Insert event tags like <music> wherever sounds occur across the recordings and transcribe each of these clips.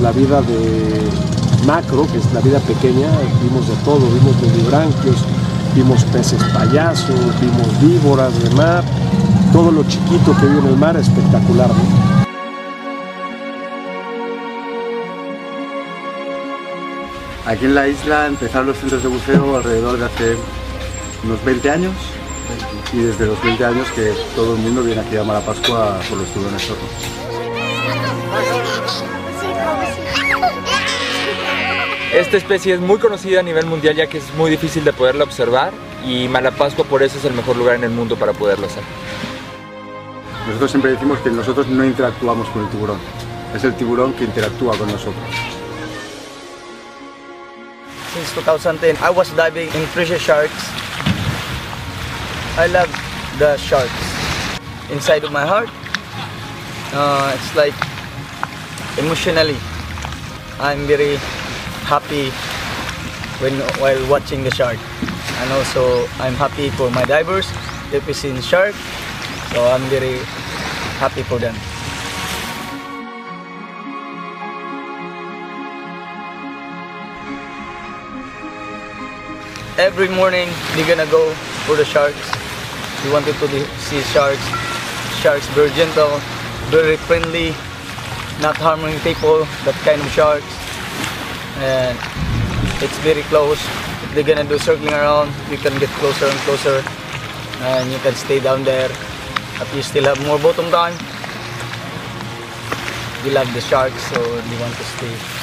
la vida de macro, que es la vida pequeña, vimos de todo, vimos nudibranquios, vimos peces payasos, vimos víboras de mar, todo lo chiquito que vive en el mar, espectacular. Aquí en la isla empezaron los centros de buceo alrededor de hace unos 20 años y desde los 20 años que todo el mundo viene aquí a Malapascua por los tiburones rojos. Esta especie es muy conocida a nivel mundial ya que es muy difícil de poderla observar y Malapascua por eso es el mejor lugar en el mundo para poderlo hacer. Nosotros siempre decimos que nosotros no interactuamos con el tiburón, es el tiburón que interactúa con nosotros. Since 2010, I was diving in pressure sharks. I love the sharks. Inside of my heart, uh, it's like emotionally, I'm very happy when while watching the shark, and also I'm happy for my divers. They've seen shark, so I'm very happy for them. every morning they're gonna go for the sharks. We wanted to see sharks. Sharks very gentle, very friendly, not harming people, that kind of sharks. And it's very close. If they're gonna do circling around, you can get closer and closer and you can stay down there. But you still have more bottom time. We love the sharks, so we want to stay.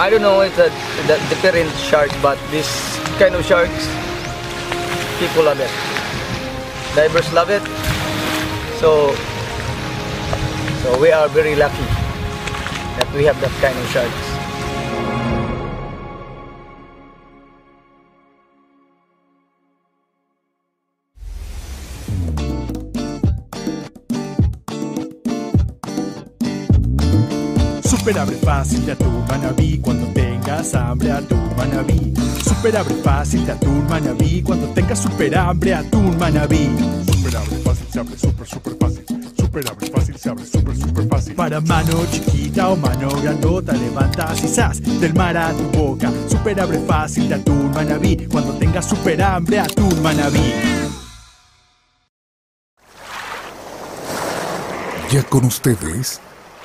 I don't know if that the different shark, but this kind of sharks, people love it. Divers love it. So, so we are very lucky that we have that kind of sharks. Super abre fácil atún manabí cuando tengas hambre atún manabí. Super abre fácil atún manabí cuando tengas super hambre atún manabí. Super abre fácil se abre super super fácil. Super abre fácil se abre super super fácil. Para mano chiquita o mano grandota levantas y del mar a tu boca. Super abre fácil atún manabí cuando tengas super hambre atún manabí. Ya con ustedes,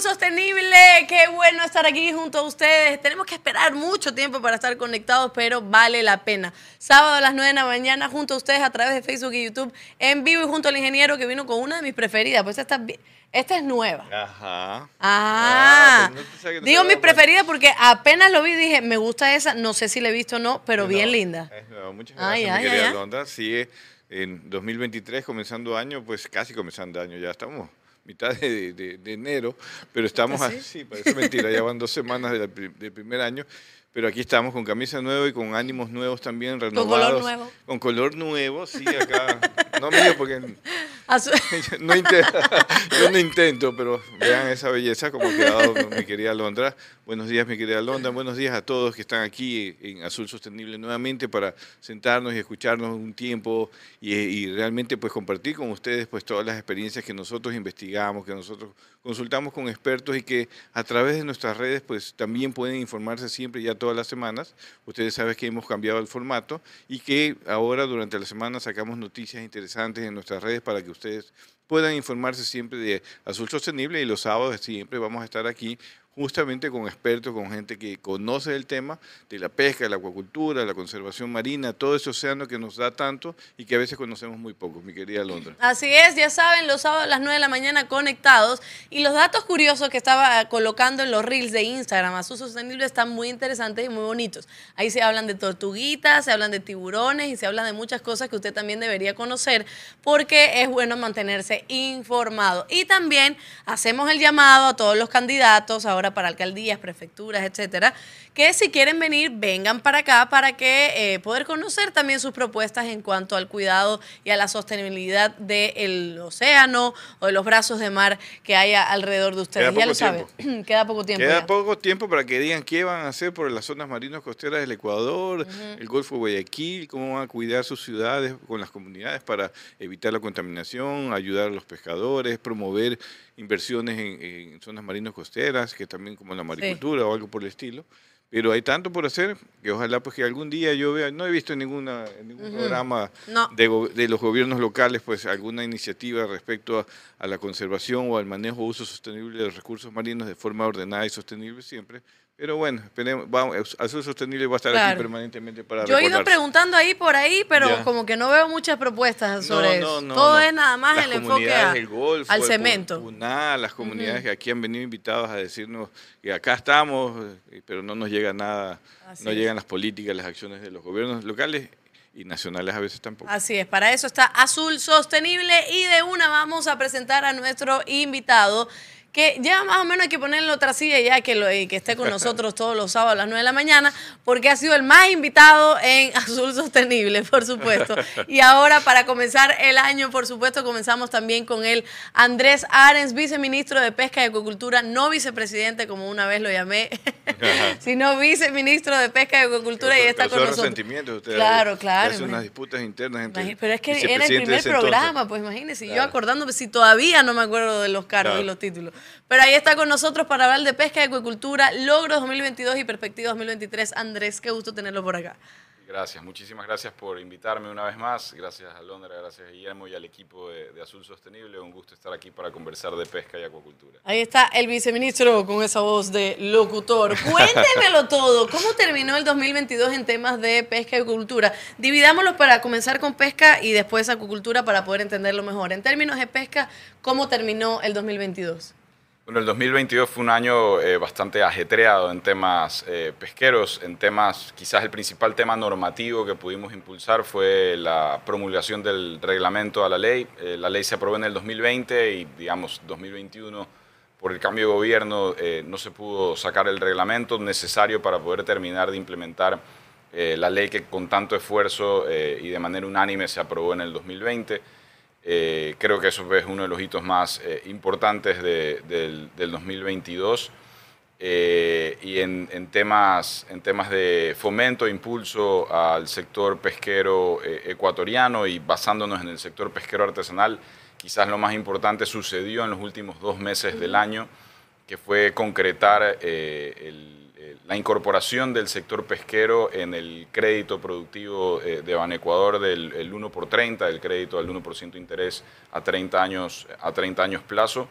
Sostenible. Qué bueno estar aquí junto a ustedes. Tenemos que esperar mucho tiempo para estar conectados, pero vale la pena. Sábado a las 9 de la mañana junto a ustedes a través de Facebook y YouTube en vivo y junto al ingeniero que vino con una de mis preferidas. Pues esta, esta es nueva. Ajá. Ah, Ah, pues no te- digo mis preferidas porque apenas lo vi y dije, me gusta esa, no sé si la he visto o no, pero bien linda. es nuevo. Muchas Ay, gracias, ay, mi querida ay, ay. Alondra. Sí, en 2023, comenzando año, pues casi comenzando año, ya estamos mitad de, de- de enero, pero estamos ¿Ah, así, parece mentira, ya van dos semanas del, del primer año, pero aquí estamos con camisa nueva y con ánimos nuevos también, color renovados. nuevo. Con color nuevo, sí, acá. No mío, porque <laughs> No <laughs> yo no intento, pero vean esa belleza como ha quedado mi querida Londra. Buenos días, mi querida Londra. Buenos días a todos que están aquí en Azul Sostenible nuevamente para sentarnos y escucharnos un tiempo y, y realmente pues compartir con ustedes pues todas las experiencias que nosotros investigamos, que nosotros consultamos con expertos y que a través de nuestras redes pues también pueden informarse siempre ya todas las semanas. Ustedes saben que hemos cambiado el formato y que ahora durante la semana sacamos noticias interesantes en nuestras redes para que ustedes puedan informarse siempre de Azul Sostenible y los sábados siempre vamos a estar aquí justamente con expertos, con gente que conoce el tema de la pesca, de la acuacultura, la conservación marina, todo ese océano que nos da tanto y que a veces conocemos muy poco, mi querida Londra. Así es, ya saben, los sábados a las 9 de la mañana conectados. Y los datos curiosos que estaba colocando en los reels de Instagram, Azul Sostenible, están muy interesantes y muy bonitos. Ahí se hablan de tortuguitas, se hablan de tiburones y se hablan de muchas cosas que usted también debería conocer porque es bueno mantenerse informado. Y también hacemos el llamado a todos los candidatos ahora para alcaldías, prefecturas, etcétera, que si quieren venir, vengan para acá para que eh, poder conocer también sus propuestas en cuanto al cuidado y a la sostenibilidad del océano o de los brazos de mar que hay alrededor de ustedes. Queda ya lo saben, <clears throat> queda poco tiempo. Queda ya. poco tiempo para que digan qué van a hacer por las zonas marinos costeras del Ecuador, el Golfo de Guayaquil, cómo van a cuidar sus ciudades con las comunidades para evitar la contaminación, ayudar a los pescadores, promover inversiones en, en zonas marinos costeras, que también como la maricultura o algo por el estilo. Pero hay tanto por hacer que ojalá pues que algún día yo vea, no he visto en, ninguna, ningún programa No. de, de los gobiernos locales pues alguna iniciativa respecto a, a la conservación o al manejo o uso sostenible de los recursos marinos de forma ordenada y sostenible siempre. Pero bueno, esperemos, vamos, Azul Sostenible va a estar Claro. aquí permanentemente para Yo he ido preguntando ahí por ahí, pero Ya. como que no veo muchas propuestas sobre No, no, eso. no, Todo es nada más Las el enfoque a- Golfo, al cemento. Puná, las comunidades que aquí han venido invitados a decirnos que acá estamos, eh, pero no nos llega nada, Así no es. llegan las políticas, las acciones de los gobiernos locales y nacionales a veces tampoco. Así es, para eso está Azul Sostenible y de una vamos a presentar a nuestro invitado que ya más o menos hay que ponerle otra silla ya que, lo, y que esté con nosotros todos los sábados a las 9 de la mañana, porque ha sido el más invitado en <laughs> Azul Sostenible, por supuesto. Y ahora, para comenzar el año, por supuesto, comenzamos también con el Andrés Arens, viceministro de Pesca y Acuacultura, no vicepresidente, como una vez lo llamé, <laughs> sino viceministro de Pesca y Acuacultura y está con nosotros. usted Claro, hace claro. unas imagínate. disputas internas entre Pero es que era el primer entonces. programa, pues imagínense, y yo Claro. acordándome si todavía no me acuerdo de los cargos Claro. y los títulos. Pero ahí está con nosotros para hablar de pesca y acuicultura, logros 2022 y perspectivas 2023. Andrés, qué gusto tenerlo por acá. Gracias, muchísimas gracias por invitarme una vez más. Gracias a Londra, gracias a Guillermo y al equipo de, de Azul Sostenible. Un gusto estar aquí para conversar de pesca y acuacultura. Ahí está el viceministro con esa voz de locutor. Cuéntemelo todo. ¿Cómo terminó el 2022 en temas de pesca y acuicultura? Dividámoslo para comenzar con pesca y después acuicultura para poder entenderlo mejor. En términos de pesca, ¿cómo terminó el 2022? Bueno, el 2022 fue un año eh, bastante ajetreado en temas eh, pesqueros, en temas, quizás el principal tema normativo que pudimos impulsar fue la promulgación del reglamento a la ley. Eh, la ley se aprobó en el 2020 y, digamos, 2021, por el cambio de gobierno, no se pudo sacar el reglamento necesario para poder terminar de implementar la ley que con tanto esfuerzo y de manera unánime se aprobó en el 2020. Eh, creo que eso es uno de los hitos más eh, importantes de- del, del 2022. Eh, y en, en temas, en temas de fomento e impulso al sector pesquero eh, ecuatoriano y basándonos en el sector pesquero artesanal, quizás lo más importante sucedió en los últimos dos meses del año, que fue concretar el- la incorporación del sector pesquero en el crédito productivo eh, de Banecuador del el 1 por 30, del crédito al 1% de interés a 30 años, a 30 años plazo.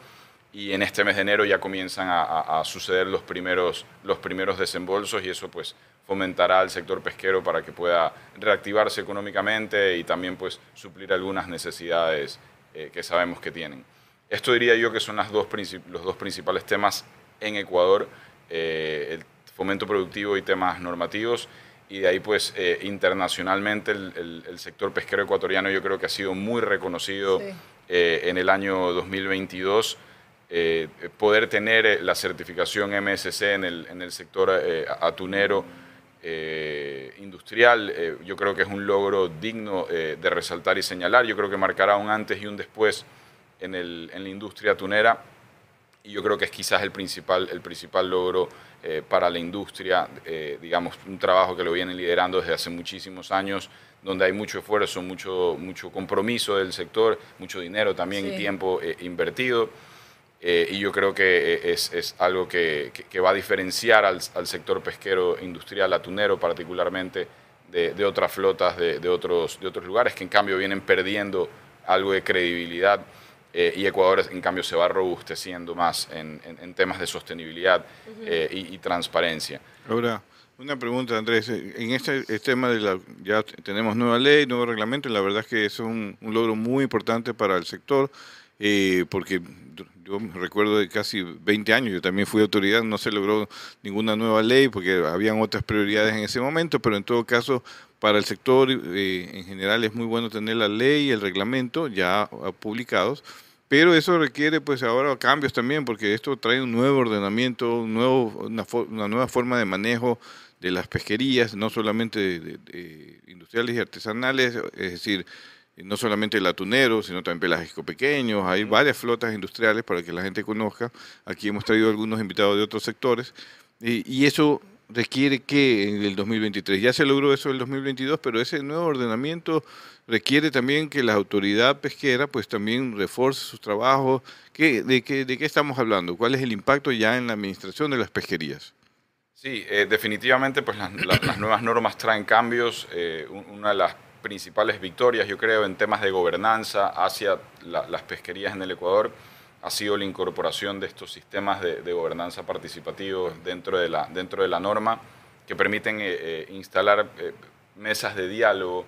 Y en este mes de enero ya comienzan a, a- a suceder los primeros, los primeros desembolsos y eso pues fomentará al sector pesquero para que pueda reactivarse económicamente y también pues suplir algunas necesidades eh, que sabemos que tienen. Esto diría yo que son las dos los dos principales temas en Ecuador, eh, el fomento productivo y temas normativos. y de ahí pues eh, internacionalmente el, el, sector pesquero ecuatoriano yo creo que ha sido muy reconocido eh, en el año 2022. Eh, poder tener la certificación MSC en el, en el sector atunero industrial, yo creo que es un logro digno de resaltar y señalar. Yo creo que marcará un antes y un después en, el, en la industria atunera y yo creo que es quizás el principal, el principal logro eh, para la industria, eh, digamos, un trabajo que lo vienen liderando desde hace muchísimos años, donde hay mucho esfuerzo, mucho, mucho compromiso del sector, mucho dinero también y tiempo eh, invertido. y yo creo que es, es algo que, que, va a diferenciar al, al, sector pesquero industrial atunero particularmente de, de otras flotas de, de, otros, de otros lugares que en cambio vienen perdiendo algo de credibilidad. Eh, y Ecuador, en cambio, se va robusteciendo más en, en, temas de sostenibilidad eh, y, transparencia. Ahora, una pregunta, Andrés. En este, este, tema de la. Ya tenemos nueva ley, nuevo reglamento, y la verdad es que es un, un logro muy importante para el sector, eh, porque yo recuerdo de casi 20 años, yo también fui autoridad, no se logró ninguna nueva ley porque habían otras prioridades en ese momento, pero en todo caso, para el sector en general es muy bueno tener la ley y el reglamento ya publicados pero eso requiere pues ahora cambios también, porque esto trae un nuevo ordenamiento, un nuevo, una, nueva forma de manejo de las pesquerías, no solamente de, industriales y artesanales, es decir, no solamente el atunero, sino también pelágico pequeños, hay varias flotas industriales para que la gente conozca. Aquí hemos traído algunos invitados de otros sectores, y eso requiere que en el 2023, ya se logró eso en el 2022, pero ese nuevo ordenamiento requiere también que la autoridad pesquera pues también refuerce sus trabajos. ¿Qué, de, qué, ¿De qué estamos hablando? ¿Cuál es el impacto ya en la administración de las pesquerías? Sí, eh, definitivamente pues las, nuevas normas traen cambios. Eh, una de las principales victorias, yo creo, en temas de gobernanza hacia las pesquerías en el Ecuador ha sido la incorporación de estos sistemas de, gobernanza participativos dentro de la, dentro de la norma que permiten eh, instalar mesas de diálogo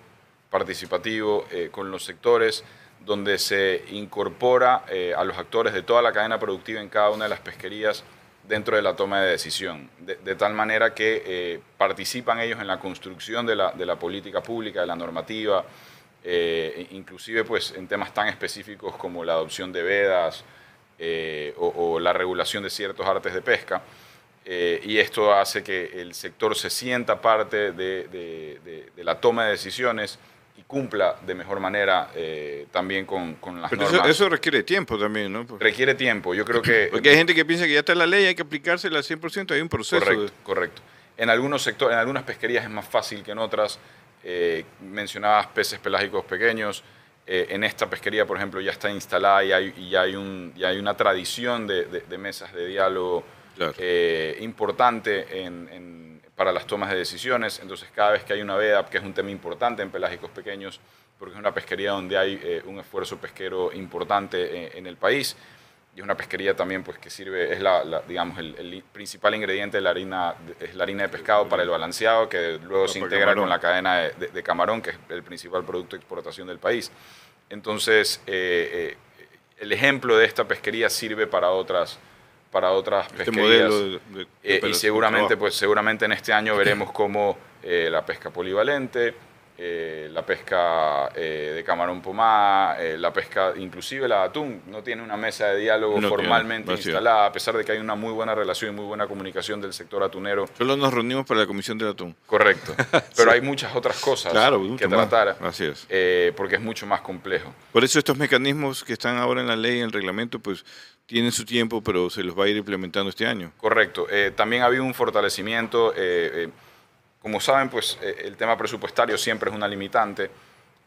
participativo eh, con los sectores, donde se incorpora eh, a los actores de toda la cadena productiva en cada una de las pesquerías dentro de la toma de decisión, de, tal manera que eh, participan ellos en la construcción de la, de la política pública, de la normativa, inclusive pues, en temas tan específicos como la adopción de vedas o, la regulación de ciertos artes de pesca. y esto hace que el sector se sienta parte de, de la toma de decisiones y cumpla de mejor manera eh, también con, con las Pero normas. Eso, requiere tiempo también, ¿no? Requiere tiempo, yo creo que... Porque hay gente que piensa que ya está la ley, hay que aplicársela al 100%, hay un proceso. Correcto, correcto. En algunos sectores, en algunas pesquerías es más fácil que en otras. Eh, mencionabas peces pelágicos pequeños. Eh, en esta pesquería, por ejemplo, ya está instalada y hay, y hay, un, y hay una tradición de, de, mesas de diálogo importante en, en para las tomas de decisiones. Entonces, cada vez que hay una veda, que es un tema importante en pelágicos pequeños, porque es una pesquería donde hay eh, un esfuerzo pesquero importante eh, en, el país, y es una pesquería también pues, que sirve, es la, digamos, el, principal ingrediente de la harina, es la harina de pescado para el balanceado, que luego se integra con la cadena de, camarón, que es el principal producto de exportación del país. Entonces, eh, el ejemplo de esta pesquería sirve para otras para otras este pesquerías. Eh, y seguramente, pues, seguramente en este año veremos cómo eh, la pesca polivalente, eh, la pesca de camarón pomá, la pesca, inclusive la de atún, no tiene una mesa de diálogo formalmente instalada, a pesar de que hay una muy buena relación y muy buena comunicación del sector atunero. Solo nos reunimos para la comisión del atún. Correcto, <laughs> pero hay muchas otras cosas que tratar, Así es. porque es mucho más complejo. Por eso estos mecanismos que están ahora en la ley, en el reglamento, pues tienen su tiempo, pero se los va a ir implementando este año. Correcto. Eh, también ha habido un fortalecimiento. Eh, eh, como saben, pues el tema presupuestario siempre es una limitante.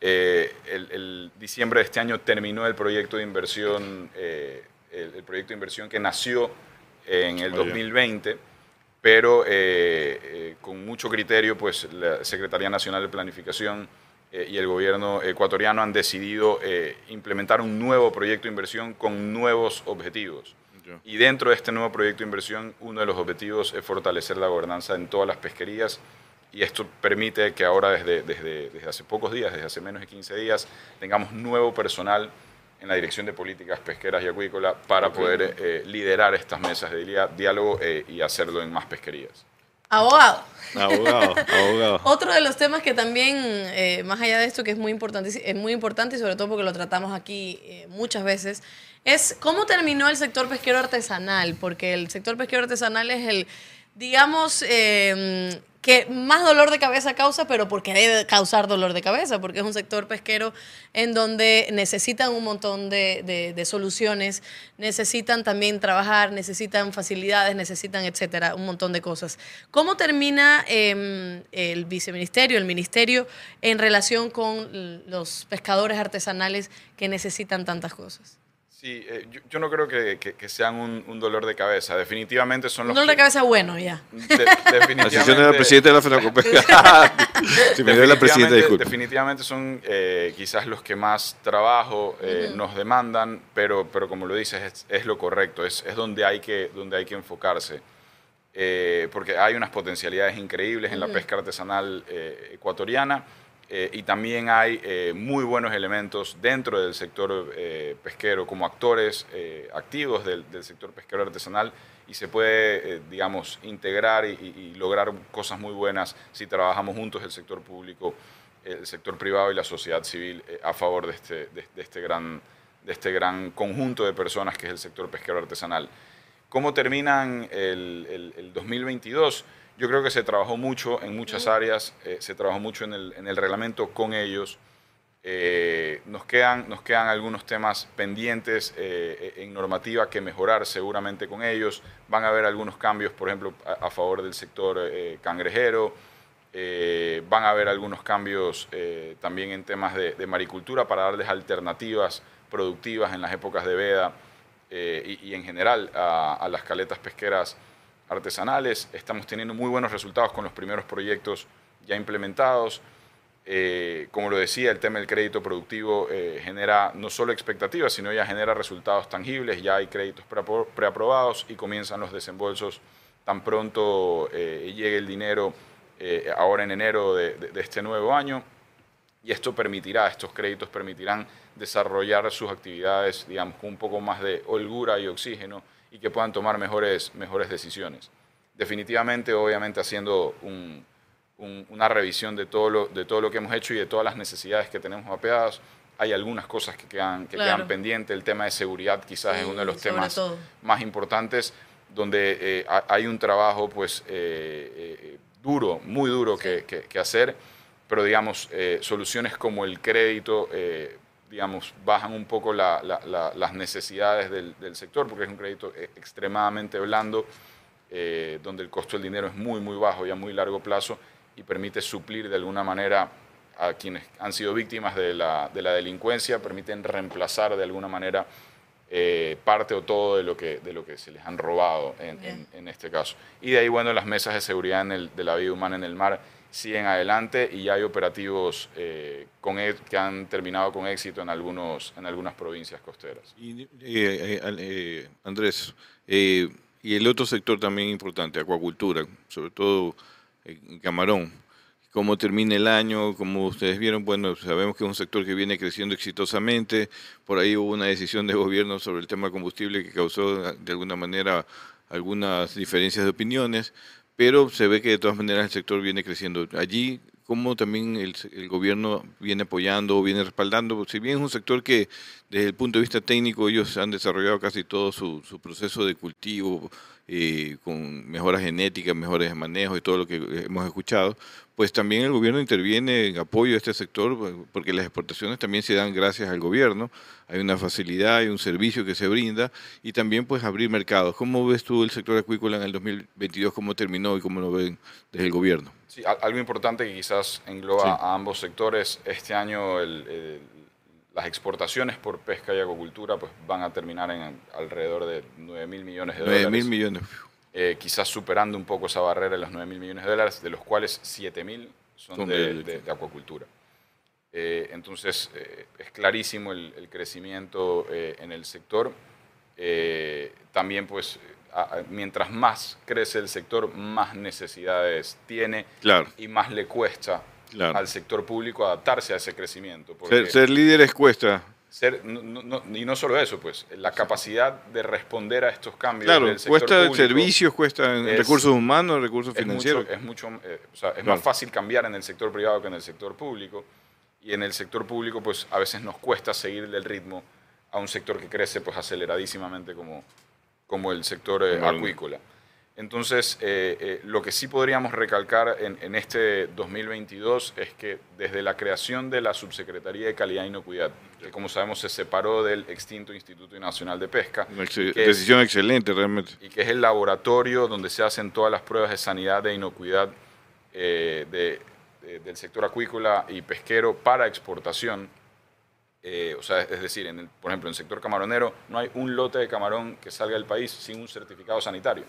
El, diciembre de este año terminó el proyecto de inversión, el, proyecto de inversión que nació en el 2020, pero con mucho criterio, pues la Secretaría Nacional de Planificación eh, y el gobierno ecuatoriano han decidido eh, implementar un nuevo proyecto de inversión con nuevos objetivos. Y dentro de este nuevo proyecto de inversión, uno de los objetivos es fortalecer la gobernanza en todas las pesquerías y esto permite que ahora desde, desde, desde hace pocos días, desde hace menos de 15 días, tengamos nuevo personal en la Dirección de Políticas Pesqueras y Acuícola para poder eh, liderar estas mesas de diálogo y hacerlo en más pesquerías. Abogado. Abogado, abogado. <laughs> Otro de los temas que también, eh, más allá de esto, que es muy importante, es muy importante y sobre todo porque lo tratamos aquí eh, muchas veces, es cómo terminó el sector pesquero artesanal, porque el sector pesquero artesanal es el, digamos, eh, que más dolor de cabeza causa, pero porque debe causar dolor de cabeza, porque es un sector pesquero en donde necesitan un montón de, soluciones, necesitan también trabajar, necesitan facilidades, necesitan, etcétera, un montón de cosas. ¿Cómo termina em, el viceministerio, el ministerio, en relación con los pescadores artesanales que necesitan tantas cosas? Sí, eh, yo, no creo que, sean un, dolor de cabeza. Definitivamente son los. Un dolor de cabeza bueno, ya. definitivamente. la presidenta de la FENACOPECA. <laughs> si me dio la presidenta, disculpe. Definitivamente son eh, quizás los que más trabajo eh, nos demandan, pero, pero como lo dices, es, lo correcto, es, es, donde, hay que, donde hay que enfocarse. porque hay unas potencialidades increíbles en la pesca artesanal ecuatoriana eh, y también hay eh, muy buenos elementos dentro del sector eh, pesquero como actores activos del, sector pesquero artesanal y se puede, digamos, integrar y, lograr cosas muy buenas si trabajamos juntos el sector público, el sector privado y la sociedad civil a favor de este, de, este gran, de este gran conjunto de personas que es el sector pesquero artesanal. ¿Cómo terminan el, el, el 2022? Yo creo que se trabajó mucho en muchas áreas, eh, se trabajó mucho en el, en el reglamento con ellos. Eh, nos, quedan, nos quedan algunos temas pendientes eh, en normativa que mejorar seguramente con ellos. Van a haber algunos cambios, por ejemplo, a, favor del sector cangrejero. van a haber algunos cambios también en temas de, maricultura para darles alternativas productivas en las épocas de veda y, en general a las caletas pesqueras artesanales. Estamos teniendo muy buenos resultados con los primeros proyectos ya implementados. Eh, como lo decía, el tema del crédito productivo eh, genera no solo expectativas, sino ya genera resultados tangibles. Ya hay créditos preaprobados y comienzan los desembolsos tan pronto eh, llegue el dinero ahora en enero de, de, este nuevo año. Y esto permitirá, estos créditos permitirán desarrollar sus actividades, digamos, con un poco más de holgura y oxígeno y que puedan tomar mejores, mejores decisiones. Definitivamente, obviamente, haciendo una revisión de todo, lo, de todo lo que hemos hecho y de todas las necesidades que tenemos mapeadas, hay algunas cosas que quedan, que quedan pendientes. El tema de seguridad quizás es uno de los temas más importantes, donde eh, hay un trabajo pues, eh, eh, duro, muy duro que, que, hacer, pero digamos, soluciones como el crédito digamos, bajan un poco las necesidades del, sector, porque es un crédito eh, extremadamente blando, eh, donde el costo del dinero es muy, muy bajo y a muy largo plazo y permite suplir de alguna manera a quienes han sido víctimas de la, delincuencia, permiten reemplazar de alguna manera eh, parte o todo de lo, que, de lo que se les han robado en, este caso. Y de ahí, bueno, las mesas de seguridad de la vida humana en el mar siguen adelante y ya hay operativos eh, con, e, que han terminado con éxito en, algunos, en algunas provincias costeras. Y, eh, eh, Andrés, y el otro sector también importante, acuacultura, sobre todo en Camarón. ¿Cómo termina el año? Como ustedes vieron, bueno, sabemos que es un sector que viene creciendo exitosamente. Por ahí hubo una decisión de gobierno sobre el tema combustible que causó de alguna manera algunas diferencias de opiniones, pero se ve que de todas maneras el sector viene creciendo. Allí, ¿cómo también el, gobierno viene apoyando o viene respaldando? Si bien es un sector que desde el punto de vista técnico ellos han desarrollado casi todo su, su proceso de cultivo, eh, con mejoras genéticas, mejores manejos y todo lo que hemos escuchado, pues también el gobierno interviene en apoyo a este sector, porque las exportaciones también se dan gracias al gobierno, hay una facilidad, hay un servicio que se brinda y también pues abrir mercados. ¿Cómo ves tú el sector acuícola en el 2022, cómo terminó y cómo lo ven desde el gobierno? Sí, algo importante que quizás engloba a ambos sectores, este año el las exportaciones por pesca y acuacultura pues, van a terminar en alrededor de 9 mil millones de 9 dólares. mil millones. Eh, quizás superando un poco esa barrera de los 9 mil millones de dólares, de los cuales 7 mil son, de, acuacultura. Eh, entonces, eh, es clarísimo el, crecimiento en el sector. también, pues, mientras más crece el sector, más necesidades tiene y más le cuesta al sector público adaptarse a ese crecimiento. Ser, líderes cuesta. ser, no- no- no- y no solo eso, pues, la capacidad de responder a estos cambios Claro, del sector cuesta público servicios, cuesta es- recursos humanos, recursos es financieros. mucho, es mucho, eh, o sea, es Claro. más fácil cambiar en el sector privado que en el sector público. Y en el sector público, pues a veces nos cuesta seguir el ritmo a un sector que crece pues aceleradísimamente como, como el sector eh, acuícola. Entonces, eh, eh, lo que sí podríamos recalcar en, en este 2022 es que desde la creación de la Subsecretaría de Calidad e Inocuidad, que como sabemos se separó del extinto Instituto Nacional de Pesca, Una ex- que es- decisión excelente, realmente. y que es el laboratorio donde se hacen todas las pruebas de sanidad e inocuidad eh, de- de- del sector acuícola y pesquero para exportación. Eh, o sea, es decir, en el- por ejemplo, en el sector camaronero no hay un lote de camarón que salga del país sin un certificado sanitario.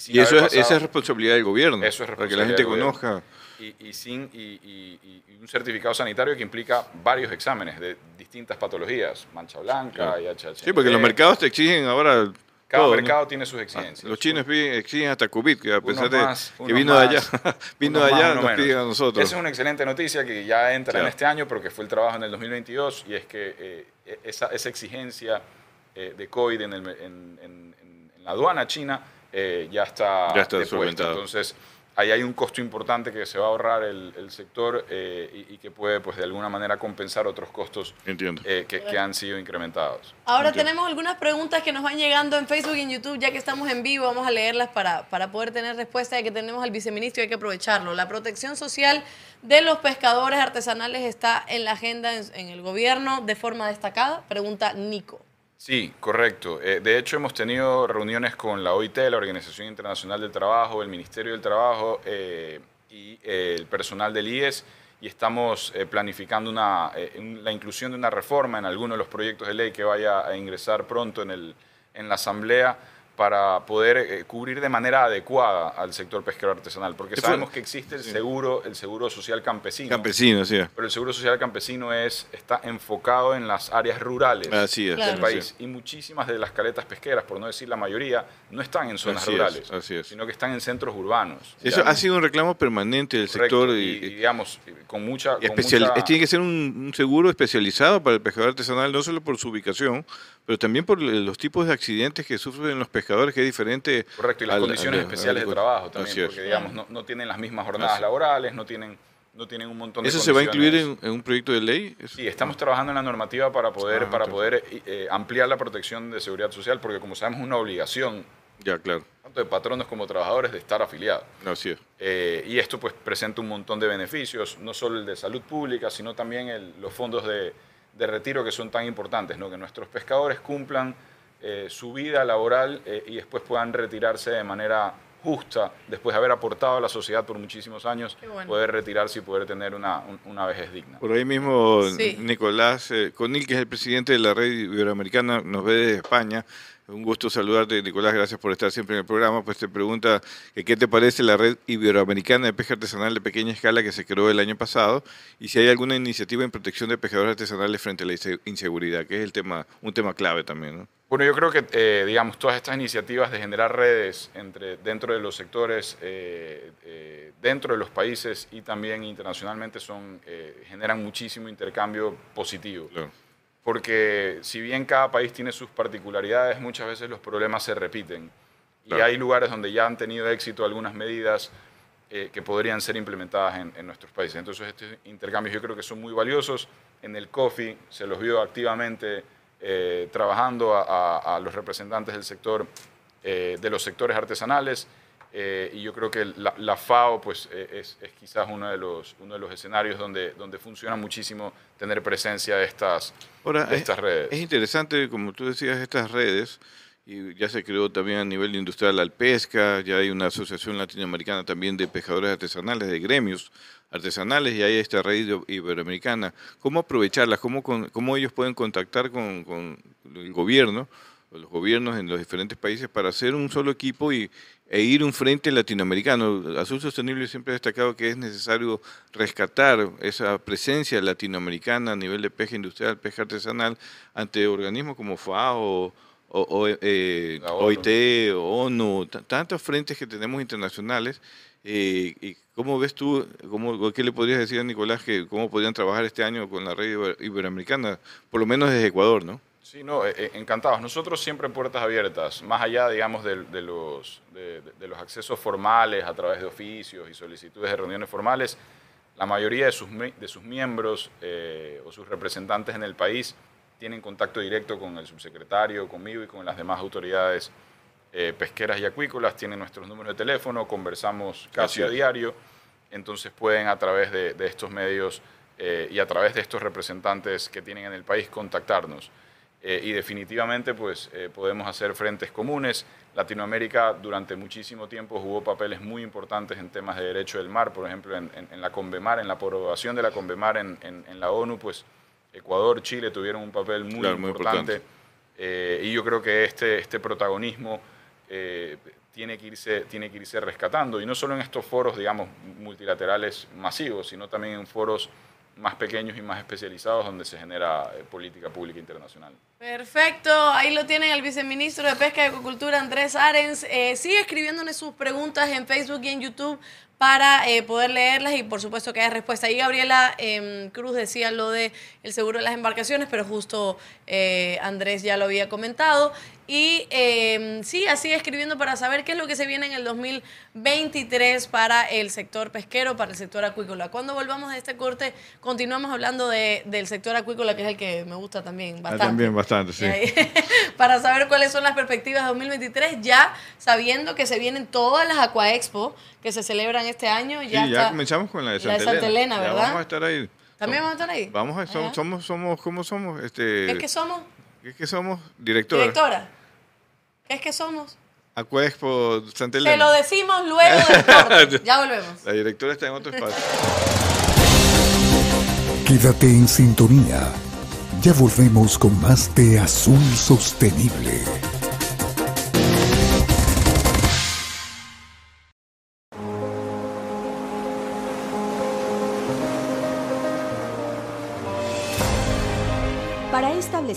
Sin Y eso es, esa es responsabilidad del gobierno. Eso es Para que la gente responsabilidad conozca. y, y sin, y, y- y- y un certificado sanitario que implica varios exámenes de distintas patologías, mancha blanca Claro. y. Sí, porque los mercados te exigen ahora. Cada todo, ¿no? mercado tiene sus exigencias. Los chinos exigen hasta COVID, que a pesar de más, que vino de más, allá, <laughs> vino de más, allá, unos nos piden a nosotros. Esa es una excelente noticia que ya entra Claro. en este año, pero que fue el trabajo en el 2022, y es que eh, esa, esa exigencia eh, de COVID en, el- en- en- en la aduana china eh, ya está, Ya está depuesta. solventado. Entonces, ahí hay un costo importante que se va a ahorrar el, el sector eh, y, y que puede, pues, de alguna manera compensar otros costos Entiendo. eh, que, que han sido incrementados. Ahora Entiendo. tenemos algunas preguntas que nos van llegando en Facebook y en YouTube, ya que estamos en vivo, vamos a leerlas para, para poder tener respuesta de que tenemos al viceministro y hay que aprovecharlo. La protección social de los pescadores artesanales está en la agenda en, en el gobierno de forma destacada, pregunta Nico. Sí, correcto. Eh, de hecho, hemos tenido reuniones con la OIT, la Organización Internacional del Trabajo, el Ministerio del Trabajo eh, y eh, el personal del IES y estamos planificando una, un- la inclusión de una reforma en alguno de los proyectos de ley que vaya a ingresar pronto en, el, en la Asamblea para poder eh, cubrir de manera adecuada al sector pesquero artesanal, porque sabemos que existe el seguro, el seguro social campesino. Campesino, sí. Pero el seguro social campesino es, está enfocado en las áreas rurales Así es. Claro. del país. Y muchísimas de las caletas pesqueras, por no decir la mayoría, no están en zonas Así es, rurales, así es. sino que están en centros urbanos. Eso ¿ya? ha sido un reclamo permanente del Correcto, sector. y, y- y, digamos, con mucha... y con especial- mucha- Tiene que ser un, un seguro especializado para el pescador artesanal, no solo por su ubicación, pero también por los tipos de accidentes que sufren los pescadores, que es diferente. Correcto, y las al- condiciones al- especiales al- de trabajo también, porque digamos, no, no tienen las mismas jornadas Así. laborales, no tienen, no tienen un montón de ¿Eso se va a incluir en, en un proyecto de ley? Sí, estamos trabajando en la normativa para poder, Ah, para poder eh, ampliar la protección de seguridad social, porque como sabemos es una obligación, Ya, claro. tanto de patronos como trabajadores, de estar afiliados. Así es. Eh, y esto pues presenta un montón de beneficios, no solo el de salud pública, sino también el- los fondos de, de retiro que son tan importantes, ¿no? que nuestros pescadores cumplan eh, su vida laboral eh, y después puedan retirarse de manera justa, después de haber aportado a la sociedad por muchísimos años, bueno. poder retirarse y poder tener una, un- una vejez digna. Por ahí mismo Sí. Nicolás eh, Conil, que es el presidente de la red iberoamericana, nos ve desde España. Un gusto saludarte, Nicolás, gracias por estar siempre en el programa. Pues te pregunta que qué te parece la red iberoamericana de pesca artesanal de pequeña escala que se creó el año pasado y si hay alguna iniciativa en protección de pescadores artesanales frente a la inse- inseguridad, que es el tema, un tema clave también. ¿no? Bueno, yo creo que, eh, digamos, todas estas iniciativas de generar redes entre, dentro de los sectores, eh, eh, dentro de los países y también internacionalmente son, eh, generan muchísimo intercambio positivo. Claro. Porque si bien cada país tiene sus particularidades, muchas veces los problemas se repiten. Y Claro. hay lugares donde ya han tenido éxito algunas medidas eh, que podrían ser implementadas en, en nuestros países. Entonces, estos intercambios yo creo que son muy valiosos. En el COFI se los vio activamente eh, trabajando a, a- a los representantes del sector, eh, de los sectores artesanales. eh, y yo creo que la, la FAO pues, es, es quizás uno de los, uno de los escenarios donde, donde funciona muchísimo tener presencia de estas, Ahora, de es- estas redes. Es interesante, como tú decías, estas redes, y ya se creó también a nivel industrial Alpesca, ya hay una asociación latinoamericana también de pescadores artesanales, de gremios artesanales, y hay esta red ibe- iberoamericana. ¿Cómo aprovecharlas? ¿Cómo, con- cómo ellos pueden contactar con, con el gobierno, los gobiernos en los diferentes países para hacer un solo equipo y, e ir un frente latinoamericano? Azul Sostenible siempre ha destacado que es necesario rescatar esa presencia latinoamericana a nivel de pesca industrial, pesca artesanal, ante organismos como FAO, o, o, eh, ONU. OIT, tantos frentes que tenemos internacionales, eh, y ¿Cómo ves tú, cómo, qué le podrías decir a Nicolás que cómo podrían trabajar este año con la red iber- iberoamericana, por lo menos desde Ecuador, ¿no? Sí, no, eh, eh, encantados. Nosotros siempre puertas abiertas, más allá, digamos, de, los, de, los accesos formales a través de oficios y solicitudes de reuniones formales, la mayoría de sus, mi- de sus miembros eh, o sus representantes en el país tienen contacto directo con el subsecretario, conmigo y con las demás autoridades eh, pesqueras y acuícolas, tienen nuestros números de teléfono, conversamos casi a diario, entonces pueden a través de, de estos medios eh, y a través de estos representantes que tienen en el país contactarnos. Eh, y definitivamente pues eh, podemos hacer frentes comunes. Latinoamérica durante muchísimo tiempo jugó papeles muy importantes en temas de derecho del mar, por ejemplo en, en- en la Convemar, en la aprobación de la Convemar en, en- la ONU, pues Ecuador, Chile tuvieron un papel muy Claro, muy importante. importante. Eh, y yo creo que este, este protagonismo eh, tiene, que irse, tiene que irse rescatando, y no solo en estos foros, digamos, multilaterales masivos, sino también en foros más pequeños y más especializados donde se genera eh, política pública internacional. Perfecto, ahí lo tienen el viceministro de Pesca y Acuicultura, Andrés Arens. Eh, sigue escribiéndonos sus preguntas en Facebook y en YouTube para poder leerlas y por supuesto que haya respuesta. Ahí Gabriela em, Cruz decía lo de seguro de las embarcaciones, pero justo Andrés ya lo había comentado. Y em, sigue sigue escribiendo para saber qué es lo que se viene en el 2023 para el sector pesquero, para el sector acuícola. Cuando volvamos de este corte, continuamos hablando de- del sector acuícola, que es el que me gusta también bastante. Ah, también bastante, sí. Ahí, <laughs> para saber cuáles son las perspectivas de 2023, ya sabiendo que se vienen todas las Aquaexpo que se celebran este año. Sí, Ya, ya, está- comenzamos con la de la de Santa, Santa Elena, Ya ¿verdad? vamos a estar ahí. ¿También vamos a estar ahí? Vamos a, som- Ajá. somos, somos, ¿cómo somos? Este, ¿Qué es que somos? ¿qué es que somos? Directora. Directora. ¿Qué es que somos? Acuexpo Santa Elena. Se lo decimos luego del corte. <laughs> Ya volvemos. La directora está en otro espacio. Quédate en sintonía. Ya volvemos con más de Azul Sostenible.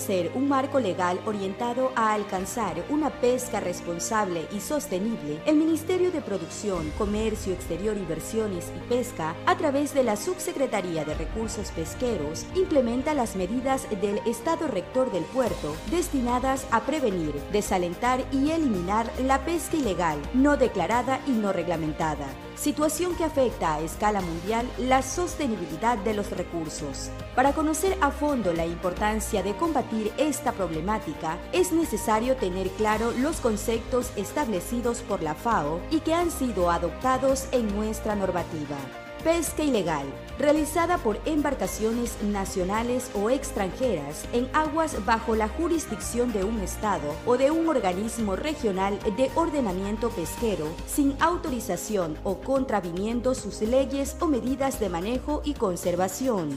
Establecer un marco legal orientado a alcanzar una pesca responsable y sostenible, el Ministerio de Producción, Comercio Exterior, Inversiones y Pesca, a través de la Subsecretaría de Recursos Pesqueros, implementa las medidas del Estado Rector del puerto destinadas a prevenir, desalentar y eliminar la pesca ilegal, no declarada y no reglamentada situación que afecta a escala mundial la sostenibilidad de los recursos. Para conocer a fondo la importancia de combatir esta problemática, es necesario tener claro los conceptos establecidos por la FAO y que han sido adoptados en nuestra normativa. Pesca ilegal, realizada por embarcaciones nacionales o extranjeras en aguas bajo la jurisdicción de un Estado o de un organismo regional de ordenamiento pesquero sin autorización o contraviniendo sus leyes o medidas de manejo y conservación.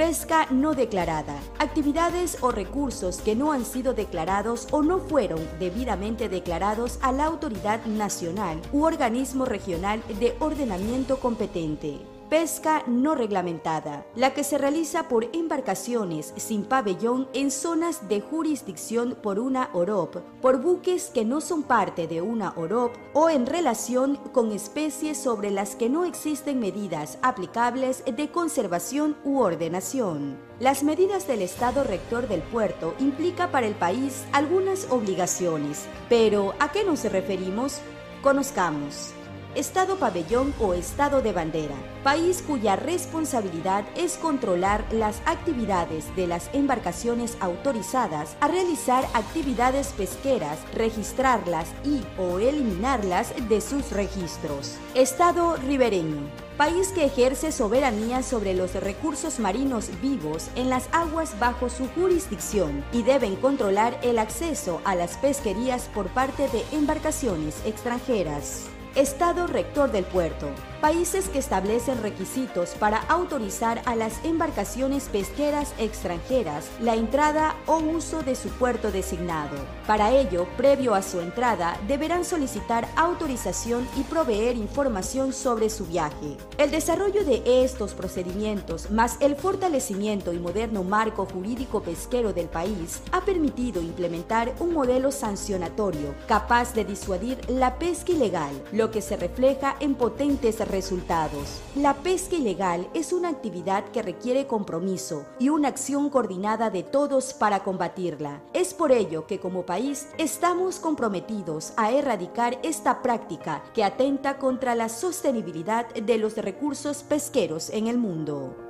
Pesca no declarada. Actividades o recursos que no han sido declarados o no fueron debidamente declarados a la autoridad nacional u organismo regional de ordenamiento competente. Pesca no reglamentada, la que se realiza por embarcaciones sin pabellón en zonas de jurisdicción por una OROP, por buques que no son parte de una OROP o en relación con especies sobre las que no existen medidas aplicables de conservación u ordenación. Las medidas del Estado rector del puerto implica para el país algunas obligaciones, pero ¿a qué nos referimos? Conozcamos. Estado pabellón o estado de bandera, país cuya responsabilidad es controlar las actividades de las embarcaciones autorizadas a realizar actividades pesqueras, registrarlas y o eliminarlas de sus registros. Estado ribereño, país que ejerce soberanía sobre los recursos marinos vivos en las aguas bajo su jurisdicción y deben controlar el acceso a las pesquerías por parte de embarcaciones extranjeras. Estado rector del puerto. Países que establecen requisitos para autorizar a las embarcaciones pesqueras extranjeras la entrada o uso de su puerto designado. Para ello, previo a su entrada, deberán solicitar autorización y proveer información sobre su viaje. El desarrollo de estos procedimientos, más el fortalecimiento y moderno marco jurídico pesquero del país, ha permitido implementar un modelo sancionatorio capaz de disuadir la pesca ilegal, lo que se refleja en potentes resultados. La pesca ilegal es una actividad que requiere compromiso y una acción coordinada de todos para combatirla. Es por ello que como país estamos comprometidos a erradicar esta práctica que atenta contra la sostenibilidad de los recursos pesqueros en el mundo.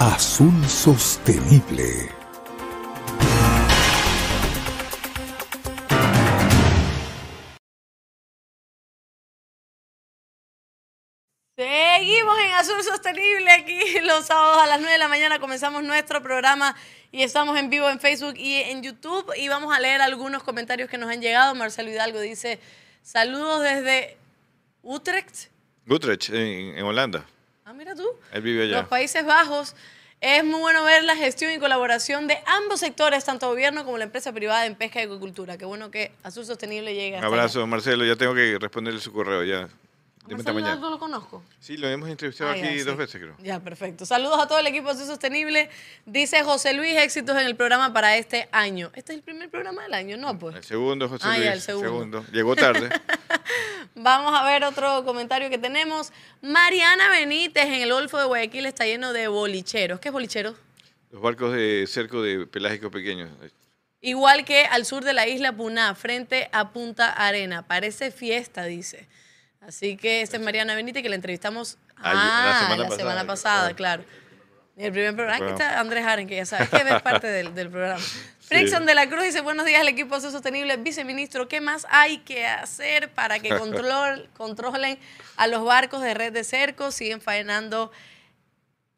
Azul Sostenible. Seguimos en Azul Sostenible aquí <laughs> los sábados a las 9 de la mañana comenzamos nuestro programa y estamos en vivo en Facebook y en YouTube y vamos a leer algunos comentarios que nos han llegado. Marcelo Hidalgo dice, saludos desde Utrecht. Utrecht, en, en Holanda. Ah, mira tú. Él vive allá. Los Países Bajos. Es muy bueno ver la gestión y colaboración de ambos sectores, tanto gobierno como la empresa privada en pesca y acuicultura. Qué bueno que Azul Sostenible llegue Un abrazo, Marcelo. Ya tengo que responderle su correo ya. De Marcelo lo conozco. Sí, lo hemos entrevistado ya, aquí sí. dos veces, creo. Ya, perfecto. Saludos a todo el equipo de Sostenible. Dice José Luis, éxitos en el programa para este año. ¿Este es el primer programa del año? No, pues. El segundo, José Ah, ya, Luis. el segundo. Llegó tarde. <laughs> Vamos a ver otro comentario que tenemos. Mariana Benítez en el Golfo de Guayaquil está lleno de bolicheros. ¿Qué es bolicheros? Los barcos de cerco de pelágicos pequeños. Igual que al sur de la isla Puná, frente a Punta Arena. Parece fiesta, dice. Así que esta es Mariana Benítez, que la entrevistamos la ah, semana la pasada, semana pasada, claro. En el primer programa. Aquí Programa. está Andrés Haren, que ya sabes que es parte del, del programa. <laughs> Frickson de la Cruz dice, buenos días al equipo Azul Sostenible. Viceministro, ¿qué más hay que hacer para que control, <laughs> controlen a los barcos de red de cercos? Siguen faenando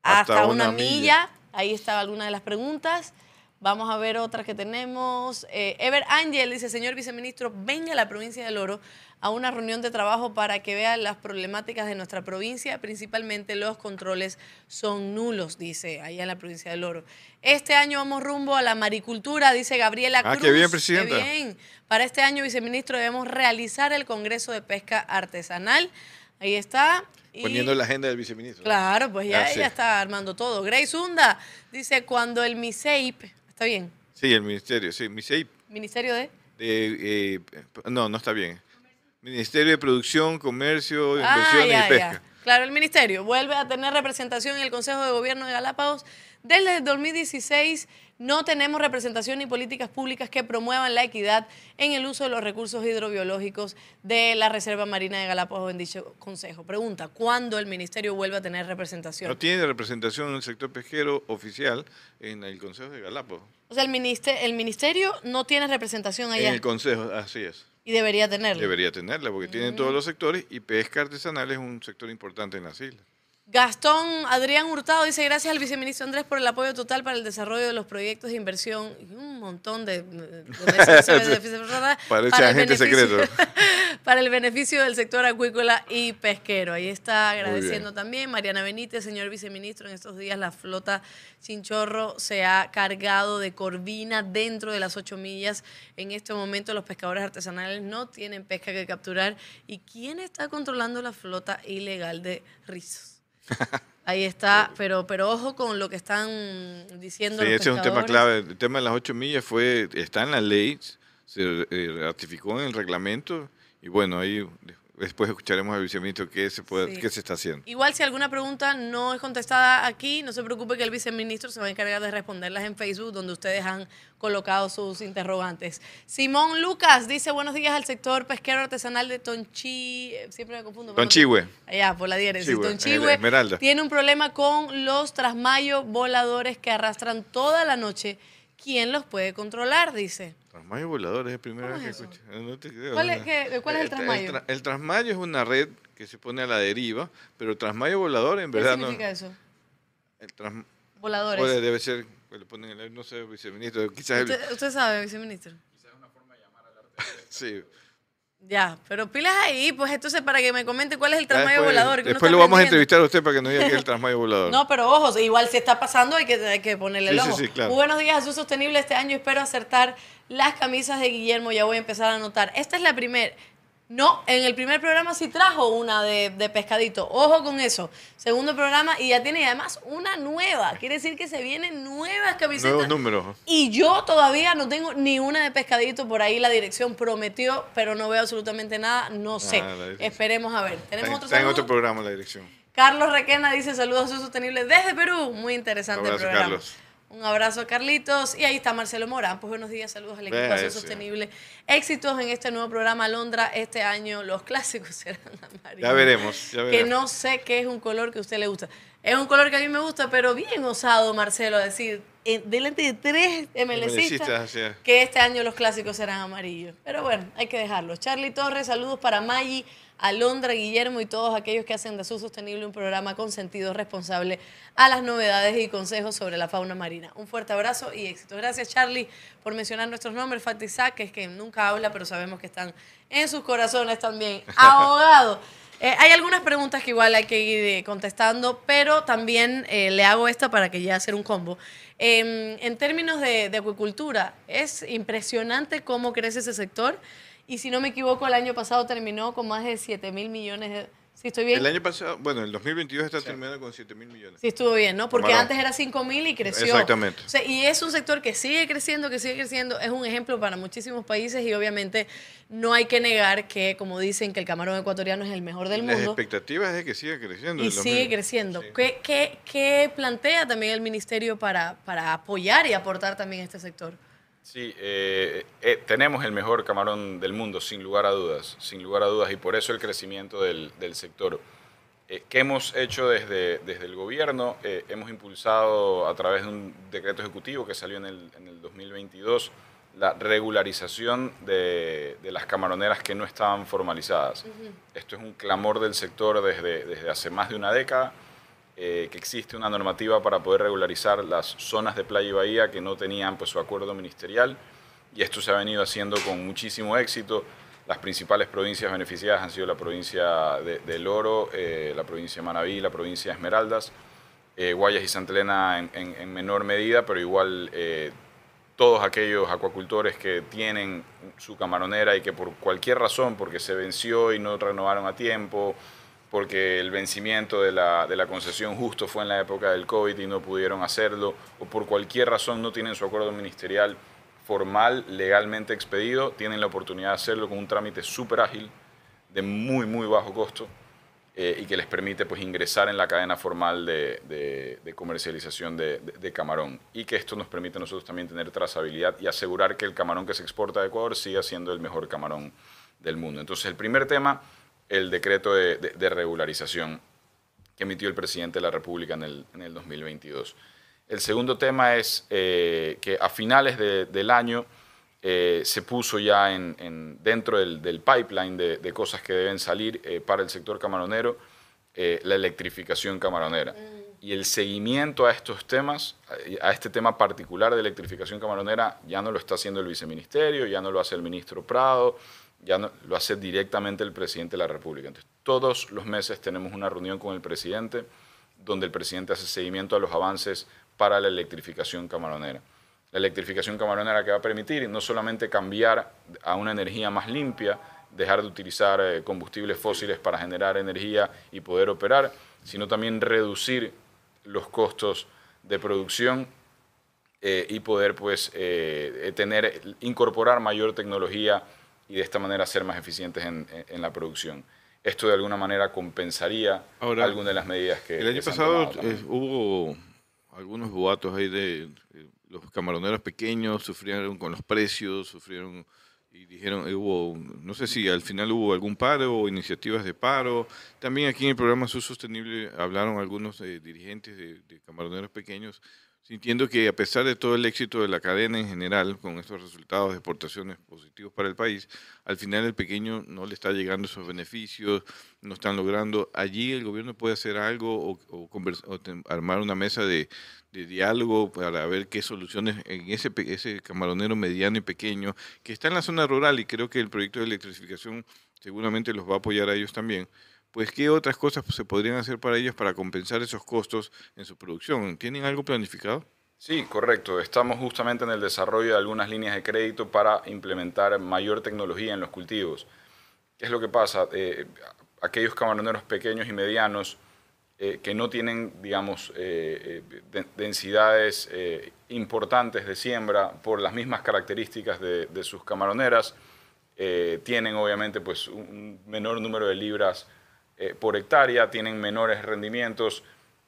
hasta, Hasta una, una milla. milla. Ahí estaba alguna de las preguntas. Vamos a ver otras que tenemos. Eh, Ever Ángel dice, señor viceministro, venga a la provincia del Oro a una reunión de trabajo para que vea las problemáticas de nuestra provincia, principalmente los controles son nulos, dice allá en la provincia del Oro. Este año vamos rumbo a la maricultura, dice Gabriela Ah, Cruz. qué bien, presidenta. Qué bien. Para este año, viceministro, debemos realizar el Congreso de Pesca Artesanal. Ahí está. Y- Poniendo la agenda del viceministro. Claro, pues ya Ah, sí. ella está armando todo. Grace Hunda dice, cuando el MISEIP, está bien, Sí, el ministerio, sí. MISEI, Ministerio de... de, eh, no, no está bien. Ministerio de Producción, Comercio, Ah, Inversiones ya, y Pesca. ya. Claro, el ministerio vuelve a tener representación en el Consejo de Gobierno de Galápagos. Desde el 2016 no tenemos representación ni políticas públicas que promuevan la equidad en el uso de los recursos hidrobiológicos de la Reserva Marina de Galápagos en dicho consejo. Pregunta, ¿cuándo el ministerio vuelve a tener representación? No tiene representación en el sector pesquero oficial en el Consejo de Galápagos. O sea, el ministerio, el ministerio no tiene representación allá En el Consejo, así es. Y debería tenerlo. Debería tenerla porque tienen todos los sectores y pesca artesanal es un sector importante en las islas. Gastón Adrián Hurtado dice gracias al viceministro Andrés por el apoyo total para el desarrollo de los proyectos de inversión y un montón de, de restricciones de viceministro, <laughs> Parece para el agente beneficio- secreto. <laughs> para el beneficio del sector acuícola y pesquero. Ahí está agradeciendo también Mariana Benítez, señor viceministro. En estos días la flota Chinchorro se ha cargado de corvina dentro de las ocho millas. En este momento los pescadores artesanales no tienen pesca que capturar. ¿Y quién está controlando la flota ilegal de rizos? Ahí está, pero, pero ojo con lo que están diciendo Sí, los ese es un tema clave. El tema de las ocho millas fue está en la ley, se eh, ratificó en el reglamento y bueno, ahí después escucharemos al viceministro qué se, puede, Sí. qué se está haciendo. Igual si alguna pregunta no es contestada aquí, no se preocupe que el viceministro se va a encargar de responderlas en Facebook, donde ustedes han colocado sus interrogantes. Simón Lucas dice buenos días al sector pesquero artesanal de Tonchi, eh, siempre me confundo. con Tonchihue. Allá, por la diéresis. Chihue, Tonchihue Esmeralda. tiene un problema con los trasmayos voladores que arrastran toda la noche. ¿Quién los puede controlar? Dice. Trasmayo volador es la primera ¿Cómo vez es que eso? escucho. No te creo, ¿Cuál es, qué- cuál es el tra- trasmayo? tra- el trasmayo es una red que se pone a la deriva, pero el trasmayo volador en ¿Qué verdad significa no. eso? El tras- Voladores. puede- debe ser le ponen el, no sé, viceministro, quizás el- ¿Usted, usted sabe, viceministro? <laughs> sí. Ya, pero pilas ahí, pues entonces para que me comente cuál es el trasmayo después volador. que después lo vamos a entrevistar a usted para que nos diga qué es el <laughs> trasmayo volador. No, pero ojo, igual si está pasando hay que, hay que ponerle el Sí, sí, ojo. sí, claro. Muy buenos días, Azul Sostenible. Este año espero acertar las camisas de Guillermo. Ya voy a empezar a anotar. Esta es la primera. No, en el primer programa sí trajo una de, de pescadito. Ojo con eso. Segundo programa y ya tiene además una nueva. Quiere decir que se vienen nuevas camisetas. Nuevos números. Y yo todavía no tengo ni una de pescadito. Por ahí la dirección prometió, pero no veo absolutamente nada. No sé. Ah, dirección. Esperemos a ver. ¿Tenemos Está, otro está en otro programa la dirección. Carlos Requena dice saludos a su sostenible desde Perú. Muy interesante abrazo, programa. Carlos. Un abrazo a Carlitos. Y ahí está Marcelo Morán. Pues buenos días, saludos al equipo. Sostenible. Éxitos en este nuevo programa Londra. Este año los clásicos <laughs> serán amarillos. Ya veremos, ya Que no sé qué es un color que a usted le gusta. Es un color que a mí me gusta, pero bien osado, Marcelo, decir, en- delante de tres MLCistas, que este año los clásicos serán amarillos. Pero bueno, hay que dejarlo. Charlie Torres, saludos para Maggi, Alondra, Guillermo y todos aquellos que hacen de Azul Sostenible un programa con sentido responsable a las novedades y consejos sobre la fauna marina. Un fuerte abrazo y éxito. Gracias, Charlie, por mencionar nuestros nombres. Fatizac, que es que nunca habla, pero sabemos que están en sus corazones también. <laughs> Abogado. Eh, hay algunas preguntas que igual hay que ir eh, contestando, pero también eh, le hago esta para que ya hacer un combo. Em, en términos de, de acuicultura, es impresionante cómo crece ese sector. Y si no me equivoco, el año pasado terminó con más de 7 mil millones de... ¿Sí estoy bien? El año pasado, bueno, el 2022 está terminando con 7 mil millones. Sí, estuvo bien, ¿no? Porque antes era 5 mil y creció. Exactamente. O sea, y es un sector que sigue creciendo, que sigue creciendo. Es un ejemplo para muchísimos países y obviamente no hay que negar que, como dicen, que el camarón ecuatoriano es el mejor del Las mundo. expectativas es que siga creciendo. Y sigue 2000. creciendo. ¿Qué, qué, qué plantea también el ministerio para, para apoyar y aportar también a este sector? Sí, eh, eh, tenemos el mejor camarón del mundo, sin lugar a dudas, sin lugar a dudas, y por eso el crecimiento del, del sector. Eh, ¿Qué hemos hecho desde, desde el gobierno? Eh, hemos impulsado a través de un decreto ejecutivo que salió en el, en el 2022 la regularización de, de las camaroneras que no estaban formalizadas. Esto es un clamor del sector desde, desde hace más de una década, eh, que existe una normativa para poder regularizar las zonas de playa y bahía que no tenían pues, su acuerdo ministerial, y esto se ha venido haciendo con muchísimo éxito. Las principales provincias beneficiadas han sido la provincia de, del Oro, eh, la provincia de Manabí, la provincia de Esmeraldas, eh, Guayas y Santa Elena en, en- en menor medida, pero igual eh, todos aquellos acuacultores que tienen su camaronera y que por cualquier razón, porque se venció y no renovaron a tiempo, porque el vencimiento de la, de la concesión justo fue en la época del COVID y no pudieron hacerlo, o por cualquier razón no tienen su acuerdo ministerial formal, legalmente expedido, tienen la oportunidad de hacerlo con un trámite súper ágil, de muy, muy bajo costo, eh, y que les permite pues, ingresar en la cadena formal de, de- comercialización de camarón. Y que esto nos permite a nosotros también tener trazabilidad y asegurar que el camarón que se exporta de Ecuador siga siendo el mejor camarón del mundo. Entonces, el primer tema, el decreto de, de- de regularización que emitió el presidente de la República en el, en el 2022. El segundo tema es eh, que a finales de- del año eh, se puso ya en, en- dentro del, del pipeline de, de cosas que deben salir eh, para el sector camaronero la electrificación camaronera. Y el seguimiento a estos temas, a este tema particular de electrificación camaronera, ya no lo está haciendo el viceministerio, ya no lo hace el ministro Prado, ya no, lo hace directamente el presidente de la República. Entonces, todos los meses tenemos una reunión con el presidente donde el presidente hace seguimiento a los avances para la electrificación camaronera. La electrificación camaronera que va a permitir no solamente cambiar a una energía más limpia, dejar de utilizar eh, combustibles fósiles para generar energía y poder operar, sino también reducir los costos de producción eh, y poder pues eh, tener, incorporar mayor tecnología y de esta manera ser más eficientes en, en- la producción. Esto de alguna manera compensaría Ahora, algunas de las medidas que El año que pasado eh, hubo algunos boatos ahí de eh, los camaroneros pequeños sufrieron con los precios, sufrieron y dijeron, eh, hubo, no sé si al final hubo algún paro o iniciativas de paro. También aquí en el programa Sur Sostenible hablaron algunos eh, dirigentes de, de camaroneros pequeños. Sintiendo que a pesar de todo el éxito de la cadena en general, con estos resultados de exportaciones positivos para el país, al final el pequeño no le está llegando esos beneficios, no están logrando. Allí el gobierno puede hacer algo o, o o armar una mesa de, diálogo para ver qué soluciones en ese, ese camaronero mediano y pequeño que está en la zona rural y creo que el proyecto de electrificación seguramente los va a apoyar a ellos también. Pues, ¿qué otras cosas se podrían hacer para ellos para compensar esos costos en su producción? ¿Tienen algo planificado? Sí, correcto. Estamos justamente en el desarrollo de algunas líneas de crédito para implementar mayor tecnología en los cultivos. ¿Qué es lo que pasa? Eh, aquellos camaroneros pequeños y medianos eh, que no tienen, digamos, eh, de- densidades importantes de siembra por las mismas características de, de sus camaroneras, tienen obviamente pues, un menor número de libras eh, por hectárea, tienen menores rendimientos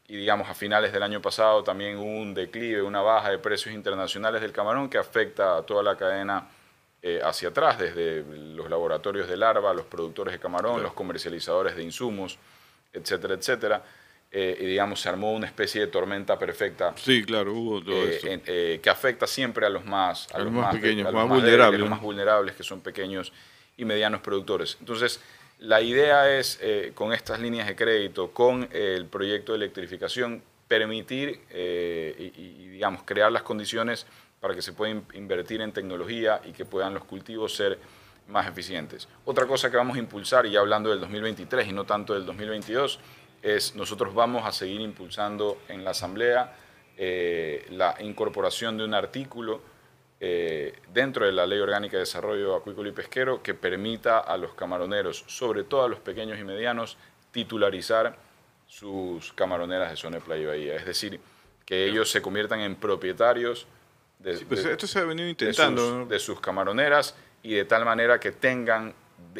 y digamos a finales del año pasado también hubo un declive, una baja de precios internacionales del camarón que afecta a toda la cadena eh, hacia atrás, desde los laboratorios de larva, los productores de camarón, los comercializadores de insumos, etcétera, etcétera. Eh, y digamos se armó una especie de tormenta perfecta Sí, claro, hubo todo eh, eh, que afecta siempre a los más, A los más pequeños, a los más débiles, vulnerables, los ¿no? más vulnerables, que son pequeños y medianos productores. Entonces, la idea es, eh, con estas líneas de crédito, con eh, el proyecto de electrificación, permitir eh, y, digamos, crear las condiciones para que se pueda in- invertir en tecnología y que puedan los cultivos ser más eficientes. Otra cosa que vamos a impulsar, y ya hablando del 2023 y no tanto del 2022, es nosotros vamos a seguir impulsando en la Asamblea la incorporación de un artículo eh, dentro de la Ley Orgánica de Desarrollo Acuícola y Pesquero que permita a los camaroneros, sobre todo a los pequeños y medianos, titularizar sus camaroneras de zona de playa y bahía. Es decir, que ellos se conviertan en propietarios de, pues de- esto se ha venido de intentando. sus, ¿no? de sus camaroneras y de tal manera que tengan de-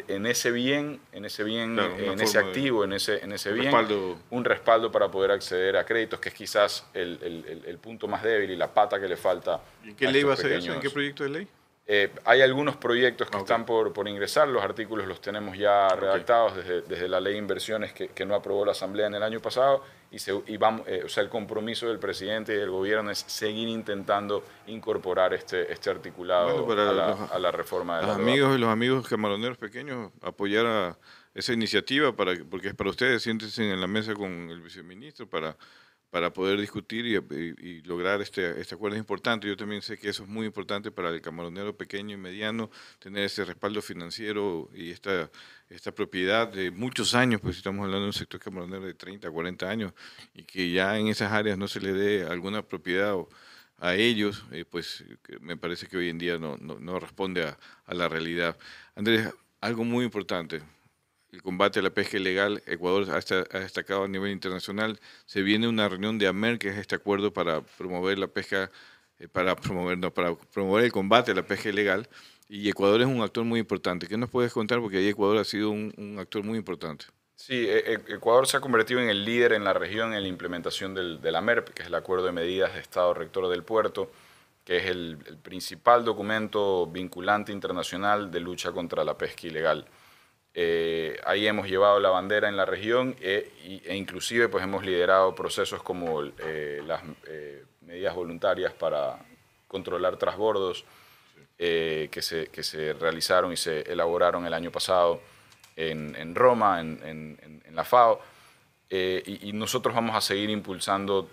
en ese bien, en ese bien, Claro, en ese de- activo, en ese, en ese un bien, respaldo. un respaldo para poder acceder a créditos, que es quizás el, el- el- el punto más débil y la pata que le falta. ¿En qué a ley va a ser eso? ¿En qué proyecto de ley? Eh, hay algunos proyectos que Ah, ok. están por, por ingresar, los artículos los tenemos ya redactados desde, desde la ley de inversiones que, que no aprobó la Asamblea en el año pasado y, se, y vamos, eh, o sea, el compromiso del presidente y del gobierno es seguir intentando incorporar este, este articulado Bueno, para a, la, los- a la reforma de Los la amigos, los amigos camaroneros pequeños apoyar a esa iniciativa para que- porque es para ustedes siéntense en la mesa con el viceministro para para poder discutir y, lograr este, este acuerdo es importante. Yo también sé que eso es muy importante para el camaronero pequeño y mediano, tener ese respaldo financiero y esta, esta propiedad de muchos años, pues estamos hablando de un sector camaronero de 30, 40 años, y que ya en esas áreas no se le dé alguna propiedad a ellos, eh, pues me parece que hoy en día no, no, no responde a la realidad. Andrés, algo muy importante, el combate a la pesca ilegal, Ecuador ha, esta- ha destacado a nivel internacional, se viene una reunión de AMER, que es este acuerdo para promover la pesca, eh, para promover, no, para promover el combate a la pesca ilegal, y Ecuador es un actor muy importante. ¿Qué nos puedes contar? Porque ahí Ecuador ha sido un, actor muy importante. Sí, e- e- Ecuador se ha convertido en el líder en la región en la implementación del, de la MERP, que es el Acuerdo de Medidas de Estado Rector del Puerto, que es el principal documento vinculante internacional de lucha contra la pesca ilegal. Eh, ahí hemos llevado la bandera en la región e, e inclusive pues hemos liderado procesos como eh, las eh, medidas voluntarias para controlar trasbordos eh, que, se, que se realizaron y se elaboraron el año pasado en, en Roma, en, en- en- en la FAO. Eh, y, y nosotros vamos a seguir impulsando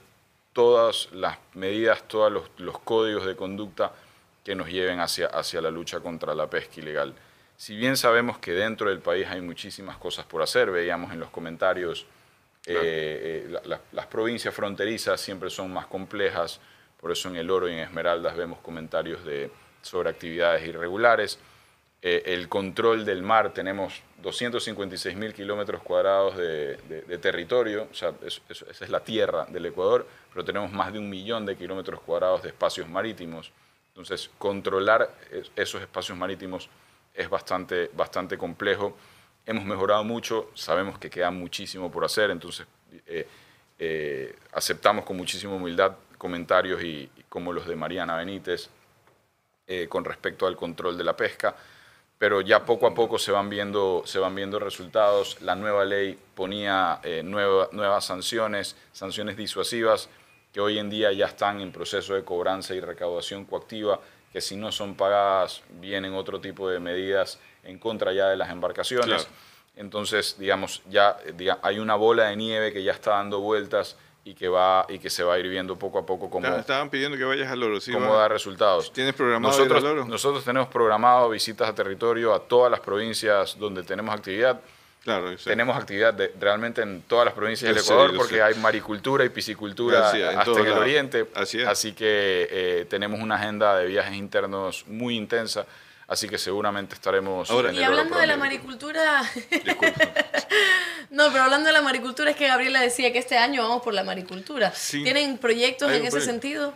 todas las medidas, todos los, los códigos de conducta que nos lleven hacia, hacia la lucha contra la pesca ilegal. Si bien sabemos que dentro del país hay muchísimas cosas por hacer, veíamos en los comentarios, eh, eh, la- la- las provincias fronterizas siempre son más complejas, por eso en El Oro y en Esmeraldas vemos comentarios de, sobre actividades irregulares. Eh, el control del mar, tenemos 256 mil kilómetros cuadrados de, de- de territorio, o sea, es- es- esa es la tierra del Ecuador, pero tenemos más de un millón de kilómetros cuadrados de espacios marítimos. Entonces, controlar es- esos espacios marítimos es bastante, bastante complejo. Hemos mejorado mucho, sabemos que queda muchísimo por hacer, entonces eh, eh, aceptamos con muchísima humildad comentarios y, como los de Mariana Benítez eh, con respecto al control de la pesca, pero ya poco a poco se van viendo, se van viendo resultados. La nueva ley ponía nueva- nuevas sanciones, sanciones disuasivas que hoy en día ya están en proceso de cobranza y recaudación coactiva, que si no son pagadas vienen otro tipo de medidas en contra ya de las embarcaciones. Entonces, digamos, ya hay una bola de nieve que ya está dando vueltas y que va y que se va a ir viendo poco a poco cómo, Estaban pidiendo que vayas al Loro, cómo da resultados. ¿Tienes programado nosotros, ir al Loro? Nosotros tenemos programado visitas a territorio a todas las provincias donde tenemos actividad. Claro, tenemos actividad de, realmente en todas las provincias del Ecuador porque hay maricultura y piscicultura hasta en el oriente. Así, Así que eh, tenemos una agenda de viajes internos muy intensa Así que seguramente estaremos. Ahora, y hablando de la maricultura. <laughs> no, pero hablando de la maricultura, es que Gabriela decía que este año vamos por la maricultura. ¿Tienen proyectos en ese sentido?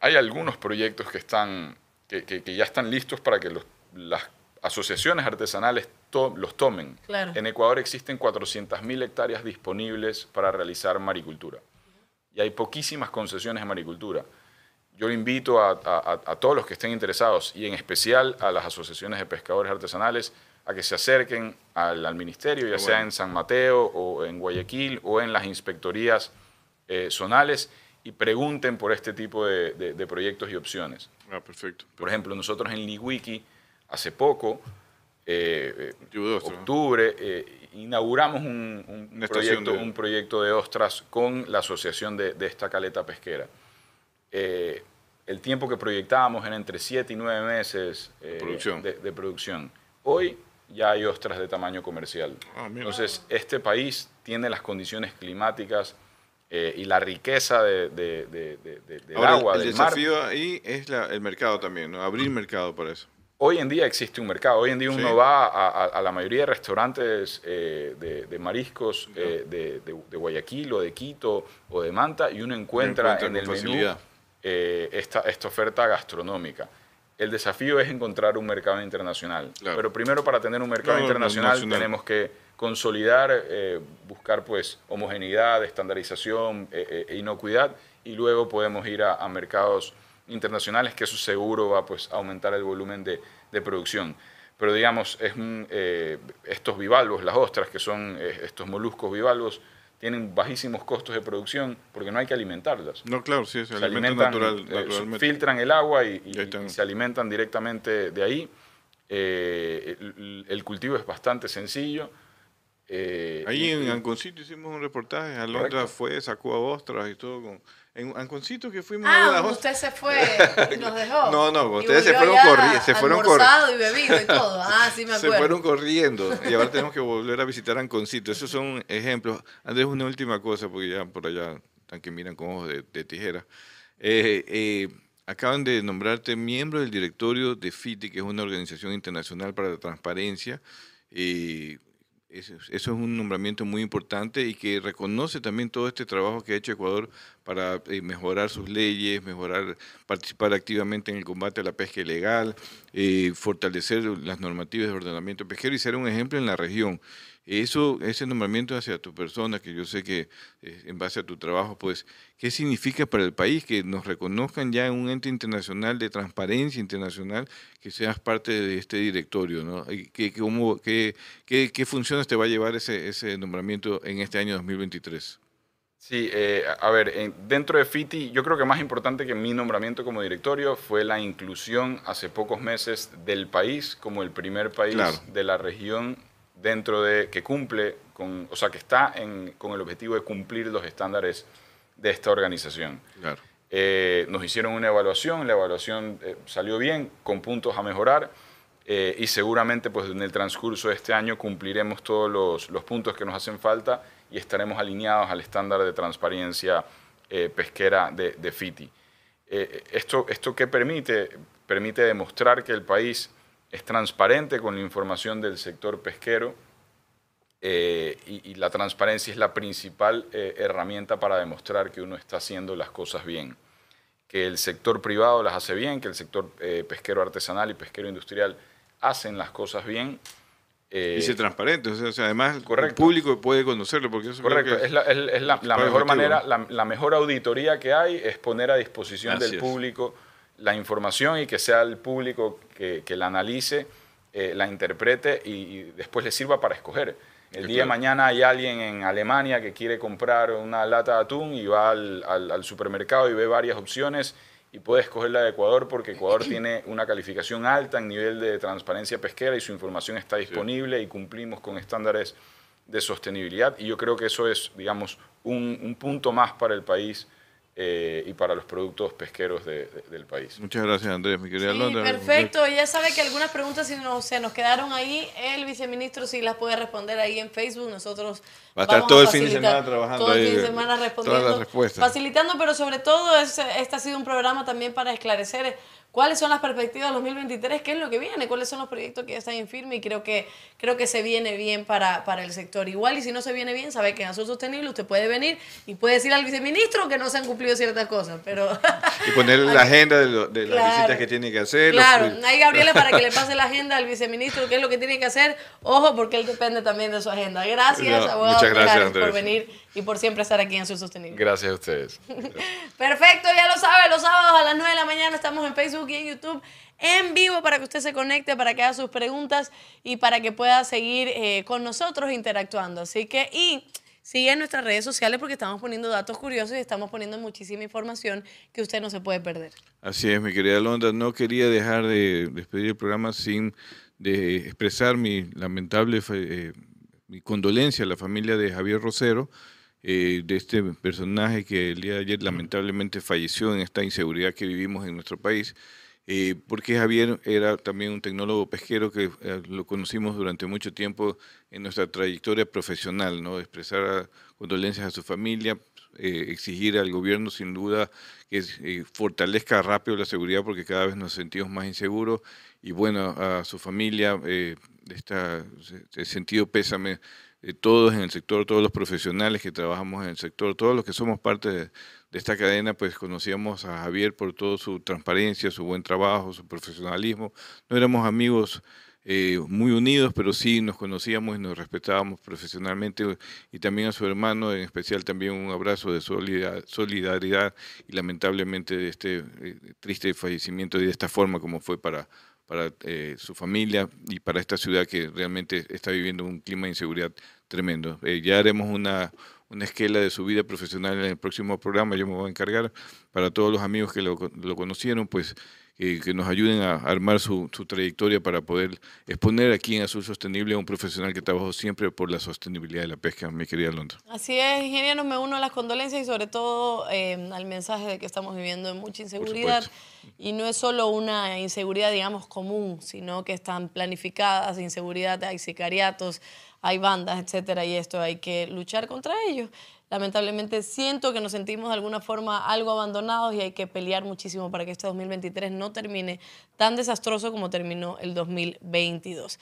Hay algunos proyectos que, están, que, que, ya están listos para que los, las asociaciones artesanales los tomen. En Ecuador existen 400.000 hectáreas disponibles para realizar maricultura. Y hay poquísimas concesiones de maricultura yo invito a, todos los que estén interesados y en especial a las asociaciones de pescadores artesanales a que se acerquen al, ministerio, ya sea en San Mateo o en Guayaquil o en las inspectorías eh, zonales y pregunten por este tipo de, proyectos y opciones. Ah, perfecto. Por ejemplo, nosotros en Liwiki hace poco, eh, octubre, eh, inauguramos un, proyecto, un proyecto de ostras con la asociación de, esta caleta pesquera. Eh, el tiempo que proyectábamos era entre 7 y 9 meses eh, de, producción. Hoy ya hay ostras de tamaño comercial. Ah, Entonces, este país tiene las condiciones climáticas eh, y la riqueza de, del agua, el desafío ahí es el mercado también, ¿no? abrir mercado para eso. Hoy en día existe un mercado. Hoy en día uno va a, la mayoría de restaurantes de, mariscos de, Guayaquil o de Quito o de Manta y uno encuentra, en el menú eh, esta, esta oferta gastronómica. El desafío es encontrar un mercado internacional. Pero primero para tener un mercado internacional, tenemos que consolidar, eh, buscar pues homogeneidad, estandarización e, inocuidad y luego podemos ir a, mercados internacionales que eso seguro va pues, a aumentar el volumen de, de producción. Pero digamos, es, eh, estos bivalvos, las ostras, que son estos moluscos bivalvos, tienen bajísimos costos de producción porque no hay que alimentarlas. No, claro, sí, se, alimentan, natural, eh, naturalmente. filtran el agua y, se alimentan directamente de ahí. Eh, el, cultivo es bastante sencillo. Eh, ahí en Anconcito hicimos un reportaje, Alondra fue, sacó a ostras y todo con en Anconcito que fuimos ah, a usted se fue y nos dejó. <laughs> no, no, ustedes se fueron corriendo. Se fueron corriendo. y bebido y todo. Ah, sí me <laughs> acuerdo. Se fueron corriendo. Y ahora tenemos que volver a visitar Anconcito. Esos son ejemplos. Andrés, una última cosa, porque ya por allá están que miran con ojos de, tijera. Eh, eh, acaban de nombrarte miembro del directorio de FITI, que es una organización internacional para la transparencia. Y eso, es un nombramiento muy importante y que reconoce también todo este trabajo que ha hecho Ecuador para eh, mejorar sus leyes, mejorar, participar activamente en el combate a la pesca ilegal, eh, fortalecer las normativas de ordenamiento pesquero y ser un ejemplo en la región. Eso, ese nombramiento hacia tu persona, que yo sé que eh, en base a tu trabajo, pues, ¿qué significa para el país que nos reconozcan ya en un ente internacional de transparencia internacional que seas parte de este directorio? ¿no? ¿Qué, cómo, qué, qué, qué funciones te va a llevar ese, ese nombramiento en este año 2023? Sí, eh, a ver, dentro de FITI, yo creo que más importante que mi nombramiento como directorio fue la inclusión hace pocos meses del país como el primer país de la región dentro de que cumple, con, o sea, que está con el objetivo de cumplir los estándares de esta organización. Eh, nos hicieron una evaluación, la evaluación eh, salió bien, con puntos a mejorar, eh, y seguramente pues, en el transcurso de este año cumpliremos todos los, puntos que nos hacen falta y estaremos alineados al estándar de transparencia pesquera de, de FITI. esto, ¿Esto qué permite? Permite demostrar que el país es transparente con la información del sector pesquero eh, y, la transparencia es la principal eh, herramienta para demostrar que uno está haciendo las cosas bien. Que el sector privado las hace bien, que el sector eh, pesquero artesanal y pesquero industrial hacen las cosas bien. y ser transparente, o sea, además el público puede conocerlo. Porque eso correcto, es la, mejor manera, la, mejor auditoría que hay es poner a disposición del público la información y que sea el público que, la analice, eh, la interprete y, después le sirva para escoger. El día de mañana hay alguien en Alemania que quiere comprar una lata de atún y va al, al- al supermercado y ve varias opciones y puede escoger la de Ecuador porque Ecuador <clears throat> tiene una calificación alta en nivel de transparencia pesquera y su información está disponible y cumplimos con estándares de sostenibilidad. Y yo creo que eso es, digamos, un, un punto más para el país eh, y para los productos pesqueros de- de- del país. Muchas gracias, Andrés, mi querida Sí, Londra. perfecto. Ya sabe que algunas preguntas si no, se nos quedaron ahí, el viceministro sí las puede responder ahí en Facebook. Nosotros Va a estar vamos todo el fin de semana trabajando Todo el ahí fin de de- semana todas las respondiendo, respuestas. facilitando, pero sobre todo es, este ha sido un programa también para esclarecer cuáles son las perspectivas del 2023, qué es lo que viene, cuáles son los proyectos que ya están en firme y creo que creo que se viene bien para, para el sector. Igual y si no se viene bien, sabe que en Azul Sostenible usted puede venir y puede decir al viceministro que no se han cumplido ciertas cosas, pero Y ponerle la <laughs> agenda de, lo- de las visitas que tiene que hacer. los- Claro, ahí Gabriela para que le <laughs> pase la agenda al viceministro, qué es lo que tiene que hacer. Ojo, porque él depende también de su agenda. Gracias, No, abogado muchas gracias, por venir y por siempre estar aquí en Azul Sostenible. Gracias a ustedes. <laughs> Perfecto, ya lo sabe, los sábados a las 9 de la mañana estamos en Facebook y en YouTube en vivo para que usted se conecte, para que haga sus preguntas y para que pueda seguir eh, con nosotros interactuando. Así que, y sigue en nuestras redes sociales porque estamos poniendo datos curiosos y estamos poniendo muchísima información que usted no se puede perder. Así es, mi querida Londra. No quería dejar de despedir el programa sin de expresar mi lamentable eh, mi condolencia a la familia de Javier Rosero, eh, de este personaje que el día de ayer lamentablemente falleció en esta inseguridad que vivimos en nuestro país. eh, porque Javier era también un tecnólogo pesquero que eh, lo conocimos durante mucho tiempo en nuestra trayectoria profesional, ¿no? Expresar condolencias a su familia, exigir al gobierno sin duda que fortalezca rápido la seguridad porque cada vez nos sentimos más inseguros y bueno, a su familia, ese sentido pésame de todos en el sector, todos los profesionales que trabajamos en el sector, todos los que somos parte de, de esta cadena, pues conocíamos a Javier por toda su transparencia, su buen trabajo, su profesionalismo. No éramos amigos eh, muy unidos, pero sí nos conocíamos y nos respetábamos profesionalmente y también a su hermano, en especial también un abrazo de solida- solidaridad y lamentablemente de este eh, triste fallecimiento y de esta forma como fue para, para eh, su familia y para esta ciudad que realmente está viviendo un clima de inseguridad tremendo. Eh, ya haremos una, una esquela de su vida profesional en el próximo programa, yo me voy a encargar para todos los amigos que lo, lo conocieron, pues eh, que nos ayuden a armar su, su trayectoria para poder exponer aquí en Azul Sostenible a un profesional que trabajó siempre por la sostenibilidad de la pesca, mi querida Londra. Así es, ingeniero, me uno a las condolencias y sobre todo eh, al mensaje de que estamos viviendo en mucha inseguridad. Y no es solo una inseguridad, digamos, común, sino que están planificadas, inseguridad, hay sicariatos, hay bandas, etcétera, y esto hay que luchar contra ellos. Lamentablemente siento que nos sentimos de alguna forma algo abandonados y hay que pelear muchísimo para que este 2023 no termine tan desastroso como terminó el 2022.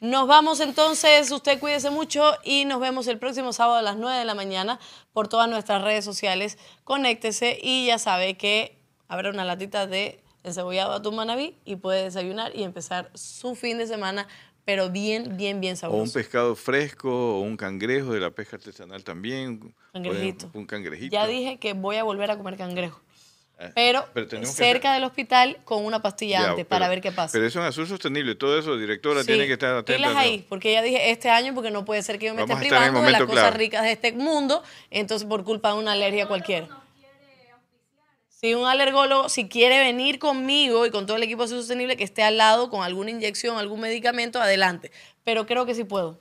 Nos vamos entonces, usted cuídese mucho y nos vemos el próximo sábado a las 9 de la mañana por todas nuestras redes sociales. Conéctese y ya sabe que habrá una latita de encebollado atún manabí y puede desayunar y empezar su fin de semana, pero bien, bien, bien O un sabroso. pescado fresco, o un cangrejo de la pesca artesanal también. Cangrejito. Un cangrejito. Ya dije que voy a volver a comer cangrejo, Eh, pero, pero que cerca del hospital con una pastilla Ya, antes pero- para ver qué pasa. Pero eso en Azul Sostenible, todo eso, directora, Sí, tiene que estar atenta. pilas ahí, porque ya dije este año, porque no puede ser que yo me Vamos esté privando de las cosas clave. ricas de este mundo, entonces por culpa de una alergia cualquiera. Si un alergólogo, si quiere venir conmigo y con todo el equipo de Azul sostenible que esté al lado con alguna inyección, algún medicamento, adelante. Pero creo que sí puedo.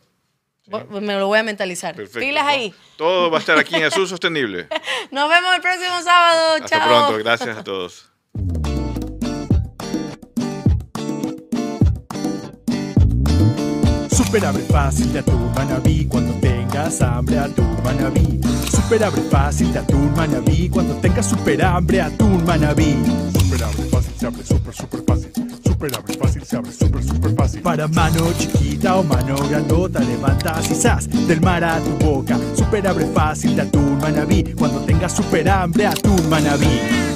Me lo voy a mentalizar. Perfecto, Pilas ahí. Todo va a estar aquí en <laughs> Azul Sostenible. Nos vemos el próximo sábado. Hasta Chao. pronto, gracias a todos. Super abre fácil de atún manabí cuando tengas hambre atún manabí. Super abre fácil de atún manabí cuando tengas super hambre atún manabí. Super abre fácil se abre super super fácil. Super abre fácil se abre super super fácil. Para mano chiquita o mano grandota levantas y zas del mar a tu boca. Super abre fácil de atún manabí cuando tengas super hambre atún manabí.